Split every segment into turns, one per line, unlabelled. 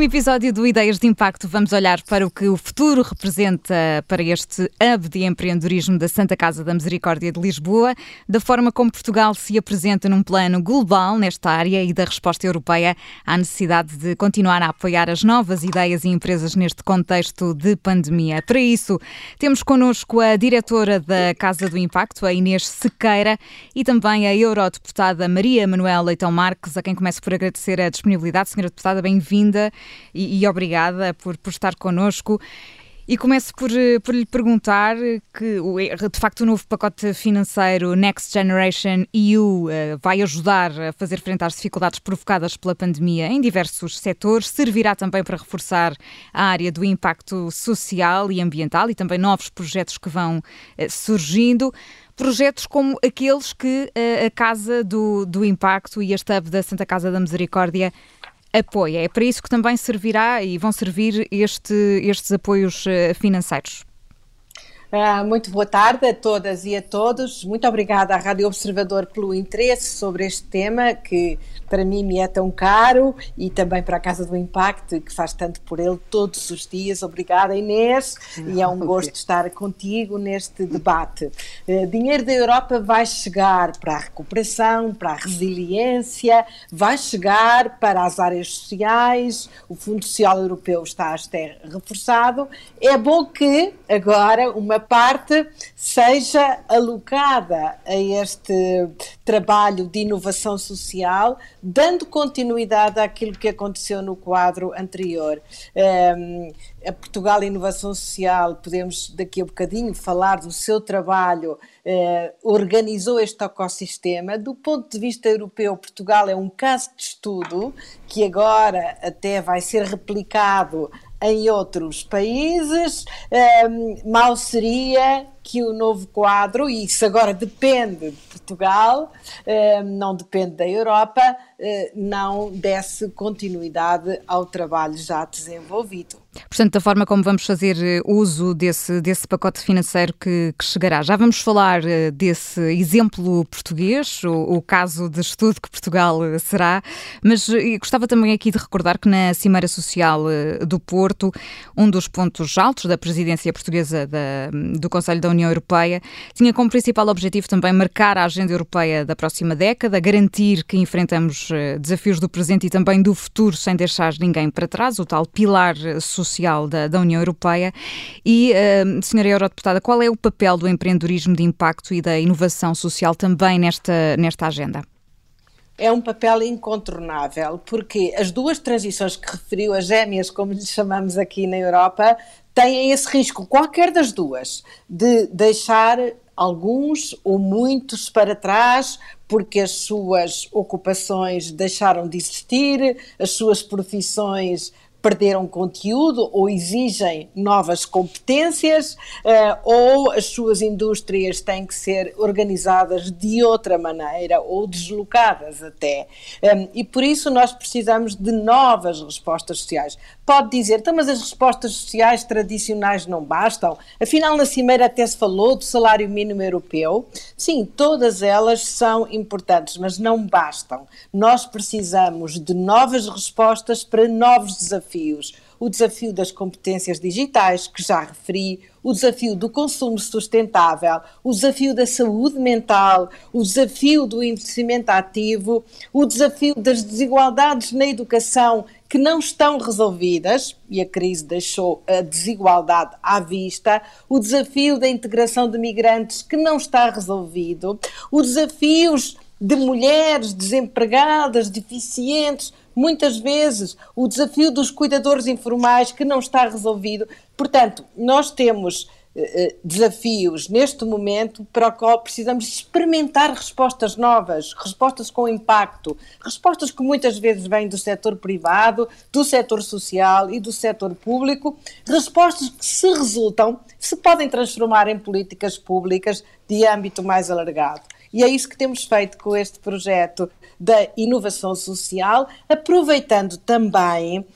Último episódio do Ideias de Impacto, vamos olhar para o que o futuro representa para este hub de empreendedorismo da Santa Casa da Misericórdia de Lisboa, da forma como Portugal se apresenta num plano global nesta área e da resposta europeia à necessidade de continuar a apoiar as novas ideias e empresas neste contexto de pandemia. Para isso, temos connosco a diretora da Casa do Impacto, a Inês Sequeira, e também a eurodeputada Maria Manuela Leitão Marques, a quem começo por agradecer a disponibilidade. Senhora deputada, bem-vinda e, e obrigada por, por estar connosco. E começo por, por lhe perguntar que, de facto, o novo pacote financeiro Next Generation EU eh, vai ajudar a fazer frente às dificuldades provocadas pela pandemia em diversos setores, servirá também para reforçar a área do impacto social e ambiental e também novos projetos que vão eh, surgindo projetos como aqueles que eh, a Casa do, do Impacto e este hub da Santa Casa da Misericórdia apoia. É para isso que também servirá e vão servir este, estes apoios eh, financeiros.
Uh, muito boa tarde a todas e a todos. Muito obrigada à Rádio Observador pelo interesse sobre este tema que para mim me é tão caro e também para a Casa do Impacto, que faz tanto por ele todos os dias. Obrigada, Inês, e é um gosto estar contigo neste debate. Uh, dinheiro da Europa vai chegar para a recuperação, para a resiliência, vai chegar para as áreas sociais, o Fundo Social Europeu está até reforçado. É bom que agora uma parte seja alocada a este trabalho de inovação social dando continuidade àquilo que aconteceu no quadro anterior. Um, a Portugal Inovação Social, podemos daqui a bocadinho falar do seu trabalho, eh, organizou este ecossistema. Do ponto de vista europeu, Portugal é um caso de estudo que agora até vai ser replicado em outros países. Um, mal seria que o novo quadro, e isso agora depende de Portugal, um, não depende da Europa, uh, não desse continuidade ao trabalho já desenvolvido.
Portanto, da forma como vamos fazer eh, uso desse, desse pacote financeiro que, que chegará. Já vamos falar eh, desse exemplo português, o, o, caso de estudo que Portugal eh, será, mas gostava também aqui de recordar que na Cimeira Social do Porto, um dos pontos altos da presidência portuguesa da, do Conselho da União Europeia tinha como principal objetivo também marcar a agenda europeia da próxima década, garantir que enfrentamos desafios do presente e também do futuro sem deixar ninguém para trás, o tal pilar social Social da, da União Europeia. E, uh, senhora Eurodeputada, qual é o papel do empreendedorismo de impacto e da inovação social também nesta, nesta agenda?
é um papel incontornável, porque as duas transições que referiu, as gêmeas, como lhes chamamos aqui na Europa, têm esse risco, qualquer das duas, de deixar alguns ou muitos para trás, porque as suas ocupações deixaram de existir, as suas profissões perderam conteúdo ou exigem novas competências uh, ou as suas indústrias têm que ser organizadas de outra maneira ou deslocadas até. Um, e por isso nós precisamos de novas respostas sociais. Pode dizer, então, mas as respostas sociais tradicionais não bastam? Afinal, na Cimeira até se falou do salário mínimo europeu. Sim, todas elas são importantes, mas não bastam. Nós precisamos de novas respostas para novos desafios. O desafio das competências digitais, que já referi, o desafio do consumo sustentável, o desafio da saúde mental, o desafio do investimento ativo, o desafio das desigualdades na educação que não estão resolvidas, e a crise deixou a desigualdade à vista, o desafio da integração de migrantes que não está resolvido, os desafios de mulheres desempregadas, deficientes, muitas vezes o desafio dos cuidadores informais que não está resolvido. Portanto, nós temos desafios neste momento para o qual precisamos experimentar respostas novas, respostas com impacto, respostas que muitas vezes vêm do setor privado, do setor social e do setor público, respostas que se resultam, se podem transformar em políticas públicas de âmbito mais alargado. E é isso que temos feito com este projeto da inovação social, aproveitando também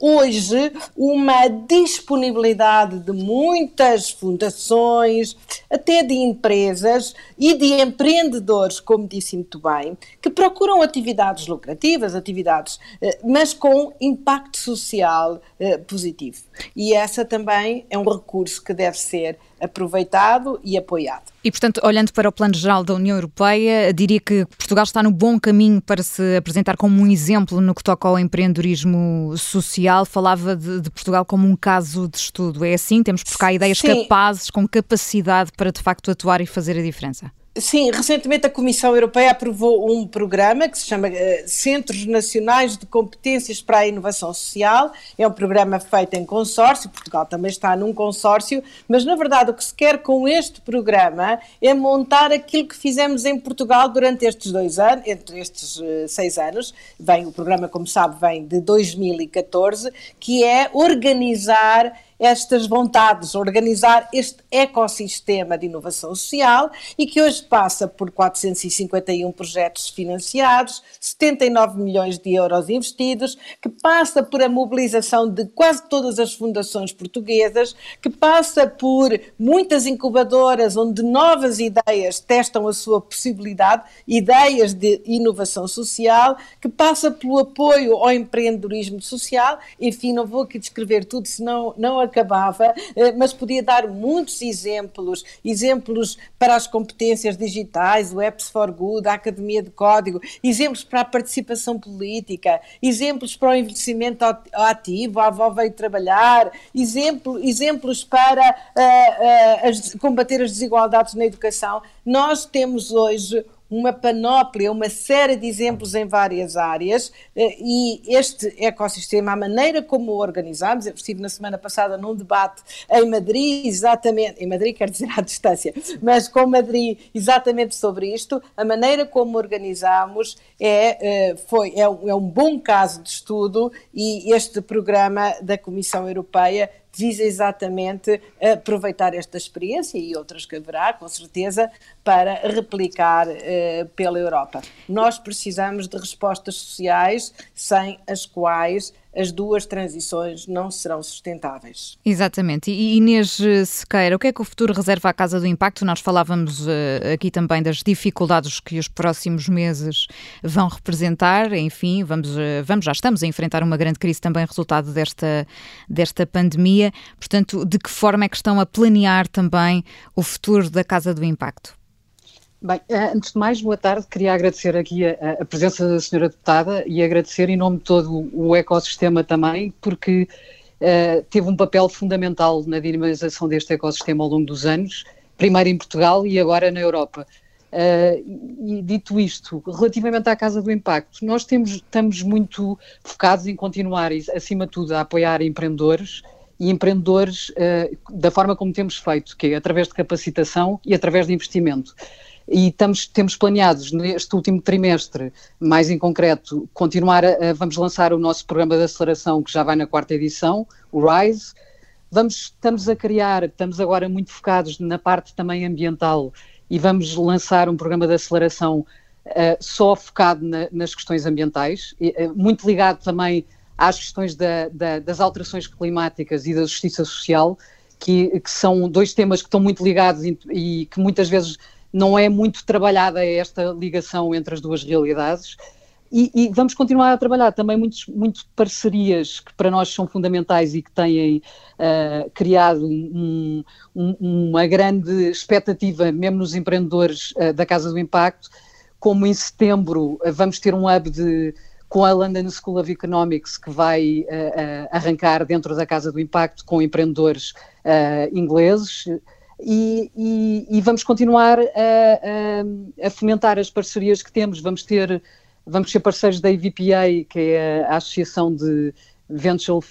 hoje uma disponibilidade de muitas fundações, até de empresas e de empreendedores, como disse muito bem, que procuram atividades lucrativas, atividades, eh, mas com impacto social eh, positivo. E essa também é um recurso que deve ser aproveitado e apoiado.
E, portanto, olhando para o plano geral da União Europeia, diria que Portugal está no bom caminho para se apresentar como um exemplo no que toca ao empreendedorismo social. Falava de, de Portugal como um caso de estudo. É assim? Temos por cá ideias Sim. capazes, com capacidade para de facto atuar e fazer a diferença?
Sim, recentemente a Comissão Europeia aprovou um programa que se chama uh, Centros Nacionais de Competências para a Inovação Social. É um programa feito em consórcio, Portugal também está num consórcio, mas na verdade o que se quer com este programa é montar aquilo que fizemos em Portugal durante estes dois anos, entre estes uh, seis anos. Vem, o programa, como sabe, vem de 2014, que é organizar estas vontades, organizar este ecossistema de inovação social e que hoje passa por 451 projetos financiados, 79 milhões de euros investidos, que passa por a mobilização de quase todas as fundações portuguesas, que passa por muitas incubadoras onde novas ideias testam a sua possibilidade, ideias de inovação social, que passa pelo apoio ao empreendedorismo social. Enfim, não vou aqui descrever tudo, senão não acabava, eh, mas podia dar muitos exemplos, exemplos para as competências digitais, o Apps for Good, a Academia de Código, exemplos para a participação política, exemplos para o envelhecimento ativo, a avó veio trabalhar, exemplo, exemplos para uh, uh, as, combater as desigualdades na educação. Nós temos hoje uma panóplia, uma série de exemplos em várias áreas eh, e este ecossistema, a maneira como o organizamos, eu estive na semana passada num debate em Madrid, exatamente, em Madrid quer dizer à distância, mas com Madrid exatamente sobre isto, a maneira como organizamos é, eh, foi, é, é um bom caso de estudo e este programa da Comissão Europeia visa exatamente aproveitar esta experiência e outras que haverá, com certeza, para replicar uh, pela Europa. Nós precisamos de respostas sociais sem as quais as duas transições não serão sustentáveis.
Exatamente. E Inês Sequeira, o que é que o futuro reserva à Casa do Impacto? Nós falávamos uh, aqui também das dificuldades que os próximos meses vão representar. Enfim, vamos, uh, vamos já estamos a enfrentar uma grande crise também resultado desta, desta pandemia. Portanto, de que forma é que estão a planear também o futuro da Casa do Impacto?
Bem, eh, antes de mais, boa tarde. Queria agradecer aqui a, a, presença da senhora deputada e agradecer em nome de todo o ecossistema também, porque uh, teve um papel fundamental na dinamização deste ecossistema ao longo dos anos, primeiro em Portugal e agora na Europa. Uh, e dito isto, relativamente à Casa do Impacto, nós temos, estamos muito focados em continuar, acima de tudo, a apoiar empreendedores e empreendedores uh, da forma como temos feito, que é através de capacitação e através de investimento e estamos, temos planeados neste último trimestre, mais em concreto, continuar a, a, vamos lançar o nosso programa de aceleração que já vai na quarta edição, o RISE. Vamos, estamos a criar, estamos agora muito focados na parte também ambiental e vamos lançar um programa de aceleração uh, só focado na, nas questões ambientais, e, uh, muito ligado também às questões da, da, das alterações climáticas e da justiça social, que, que, são dois temas que estão muito ligados e, e que muitas vezes não é muito trabalhada esta ligação entre as duas realidades. E, e, vamos continuar a trabalhar também muito parcerias que para nós são fundamentais e que têm uh, criado um, um, uma grande expectativa, mesmo nos empreendedores uh, da Casa do Impacto, como em setembro uh, vamos ter um hub de, com a London School of Economics que vai arrancar dentro da Casa do Impacto com empreendedores ingleses, e, e, e vamos continuar a, a, a, fomentar as parcerias que temos. Vamos ter, vamos ser parceiros da EVPA, que é a Associação de Venture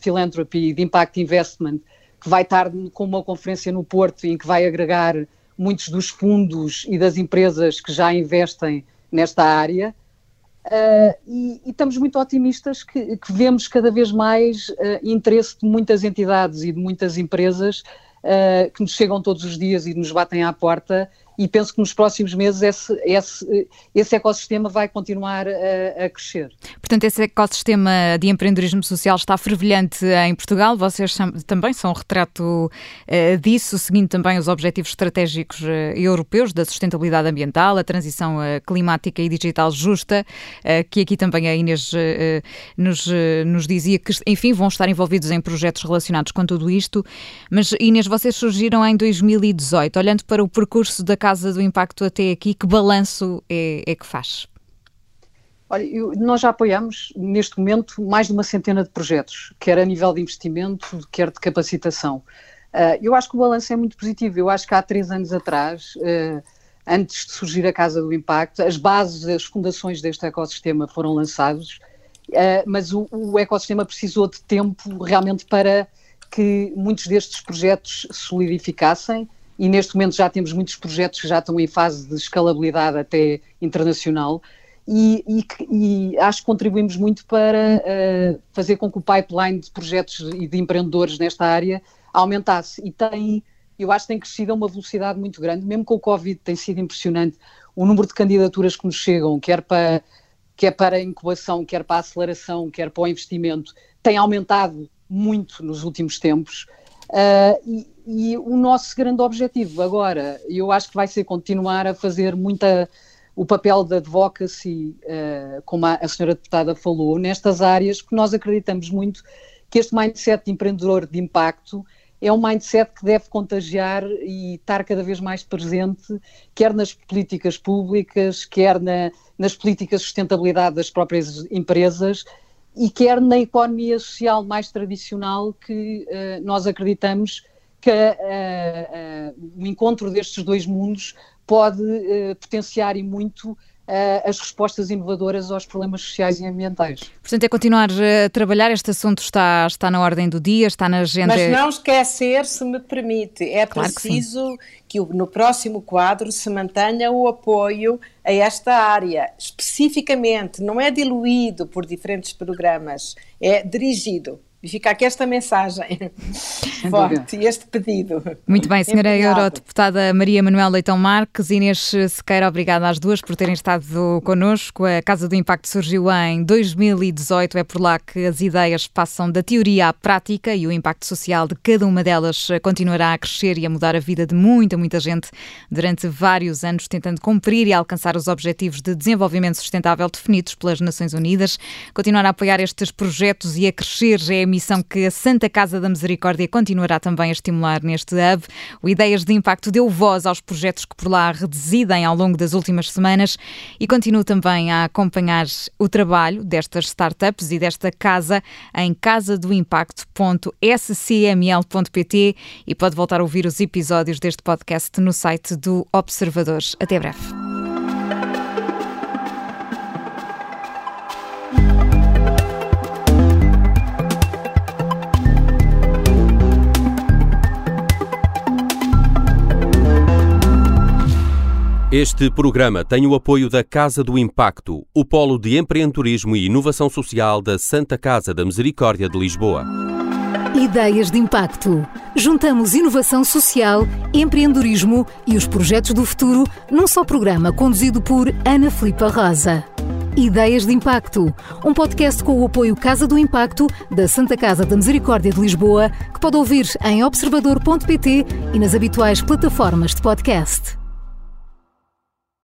Philanthropy de Impact Investment, que vai estar com uma conferência no Porto em que vai agregar muitos dos fundos e das empresas que já investem nesta área. Uh, e, e, estamos muito otimistas que, que vemos cada vez mais uh, interesse de muitas entidades e de muitas empresas uh, que nos chegam todos os dias e nos batem à porta e penso que nos próximos meses esse, esse, esse ecossistema vai continuar a, a, crescer.
Portanto, esse ecossistema de empreendedorismo social está fervilhante em Portugal, vocês também são um retrato uh, disso, seguindo também os objetivos estratégicos uh, europeus da sustentabilidade ambiental, a transição uh, climática e digital justa, que aqui também a Inês nos, nos dizia que, enfim, vão estar envolvidos em projetos relacionados com tudo isto. Mas, Inês, vocês surgiram em 2018, olhando para o percurso da Casa Casa do Impacto até aqui, que balanço é, é que faz?
Olha, eu, nós já apoiamos neste momento mais de uma centena de projetos, quer a nível de investimento, quer de capacitação. Uh, eu acho que o balanço é muito positivo. Eu acho que há três anos atrás, uh, antes de surgir a Casa do Impacto, as bases, as fundações deste ecossistema foram lançadas, uh, mas o, o, ecossistema precisou de tempo realmente para que muitos destes projetos se solidificassem e neste momento já temos muitos projetos que já estão em fase de escalabilidade até internacional. E, e, e acho que contribuímos muito para uh, fazer com que o pipeline de projetos e de empreendedores nesta área aumentasse. E tem, eu acho que tem crescido a uma velocidade muito grande, mesmo com o Covid tem sido impressionante o número de candidaturas que nos chegam, quer para, quer para a incubação, quer para a aceleração, quer para o investimento, tem aumentado muito nos últimos tempos. Uh, e, e, o nosso grande objetivo agora, eu acho que vai ser continuar a fazer muita o papel da advocacy, uh, como a, a senhora deputada falou, nestas áreas, porque nós acreditamos muito que este mindset de empreendedor de impacto é um mindset que deve contagiar e estar cada vez mais presente, quer nas políticas públicas, quer na, nas políticas de sustentabilidade das próprias empresas e quer na economia social mais tradicional que uh, nós acreditamos que uh, uh, o encontro destes dois mundos pode potenciar e muito as respostas inovadoras aos problemas sociais e ambientais.
Portanto, é continuar a trabalhar, este assunto está, está na ordem do dia, está na agenda.
Mas não esquecer, se me permite, é claro preciso que, que no próximo quadro se mantenha o apoio a esta área, especificamente, não é diluído por diferentes programas, é dirigido. E fica aqui esta mensagem forte e este pedido.
Muito bem, senhora Eurodeputada Maria Manuela Leitão Marques, Inês Sequeira, obrigada às duas por terem estado connosco. A Casa do Impacto surgiu em 2018, é por lá que as ideias passam da teoria à prática e o impacto social de cada uma delas continuará a crescer e a mudar a vida de muita, muita gente durante vários anos, tentando cumprir e alcançar os objetivos de desenvolvimento sustentável definidos pelas Nações Unidas. Continuar a apoiar estes projetos e a crescer é missão que a Santa Casa da Misericórdia continuará também a estimular neste hub. O Ideias de Impacto deu voz aos projetos que por lá residem ao longo das últimas semanas e continua também a acompanhar o trabalho destas startups e desta casa em casadoimpacto.scml.pt e pode voltar a ouvir os episódios deste podcast no site do Observadores. Até breve.
Este programa tem o apoio da Casa do Impacto, o polo de empreendedorismo e inovação social da Santa Casa da Misericórdia de Lisboa.
Ideias de impacto. Juntamos inovação social, empreendedorismo e os projetos do futuro num só programa conduzido por Ana Filipa Rosa. Ideias de Impacto, um podcast com o apoio Casa do Impacto da Santa Casa da Misericórdia de Lisboa, que pode ouvir em observador.pt e nas habituais plataformas de podcast.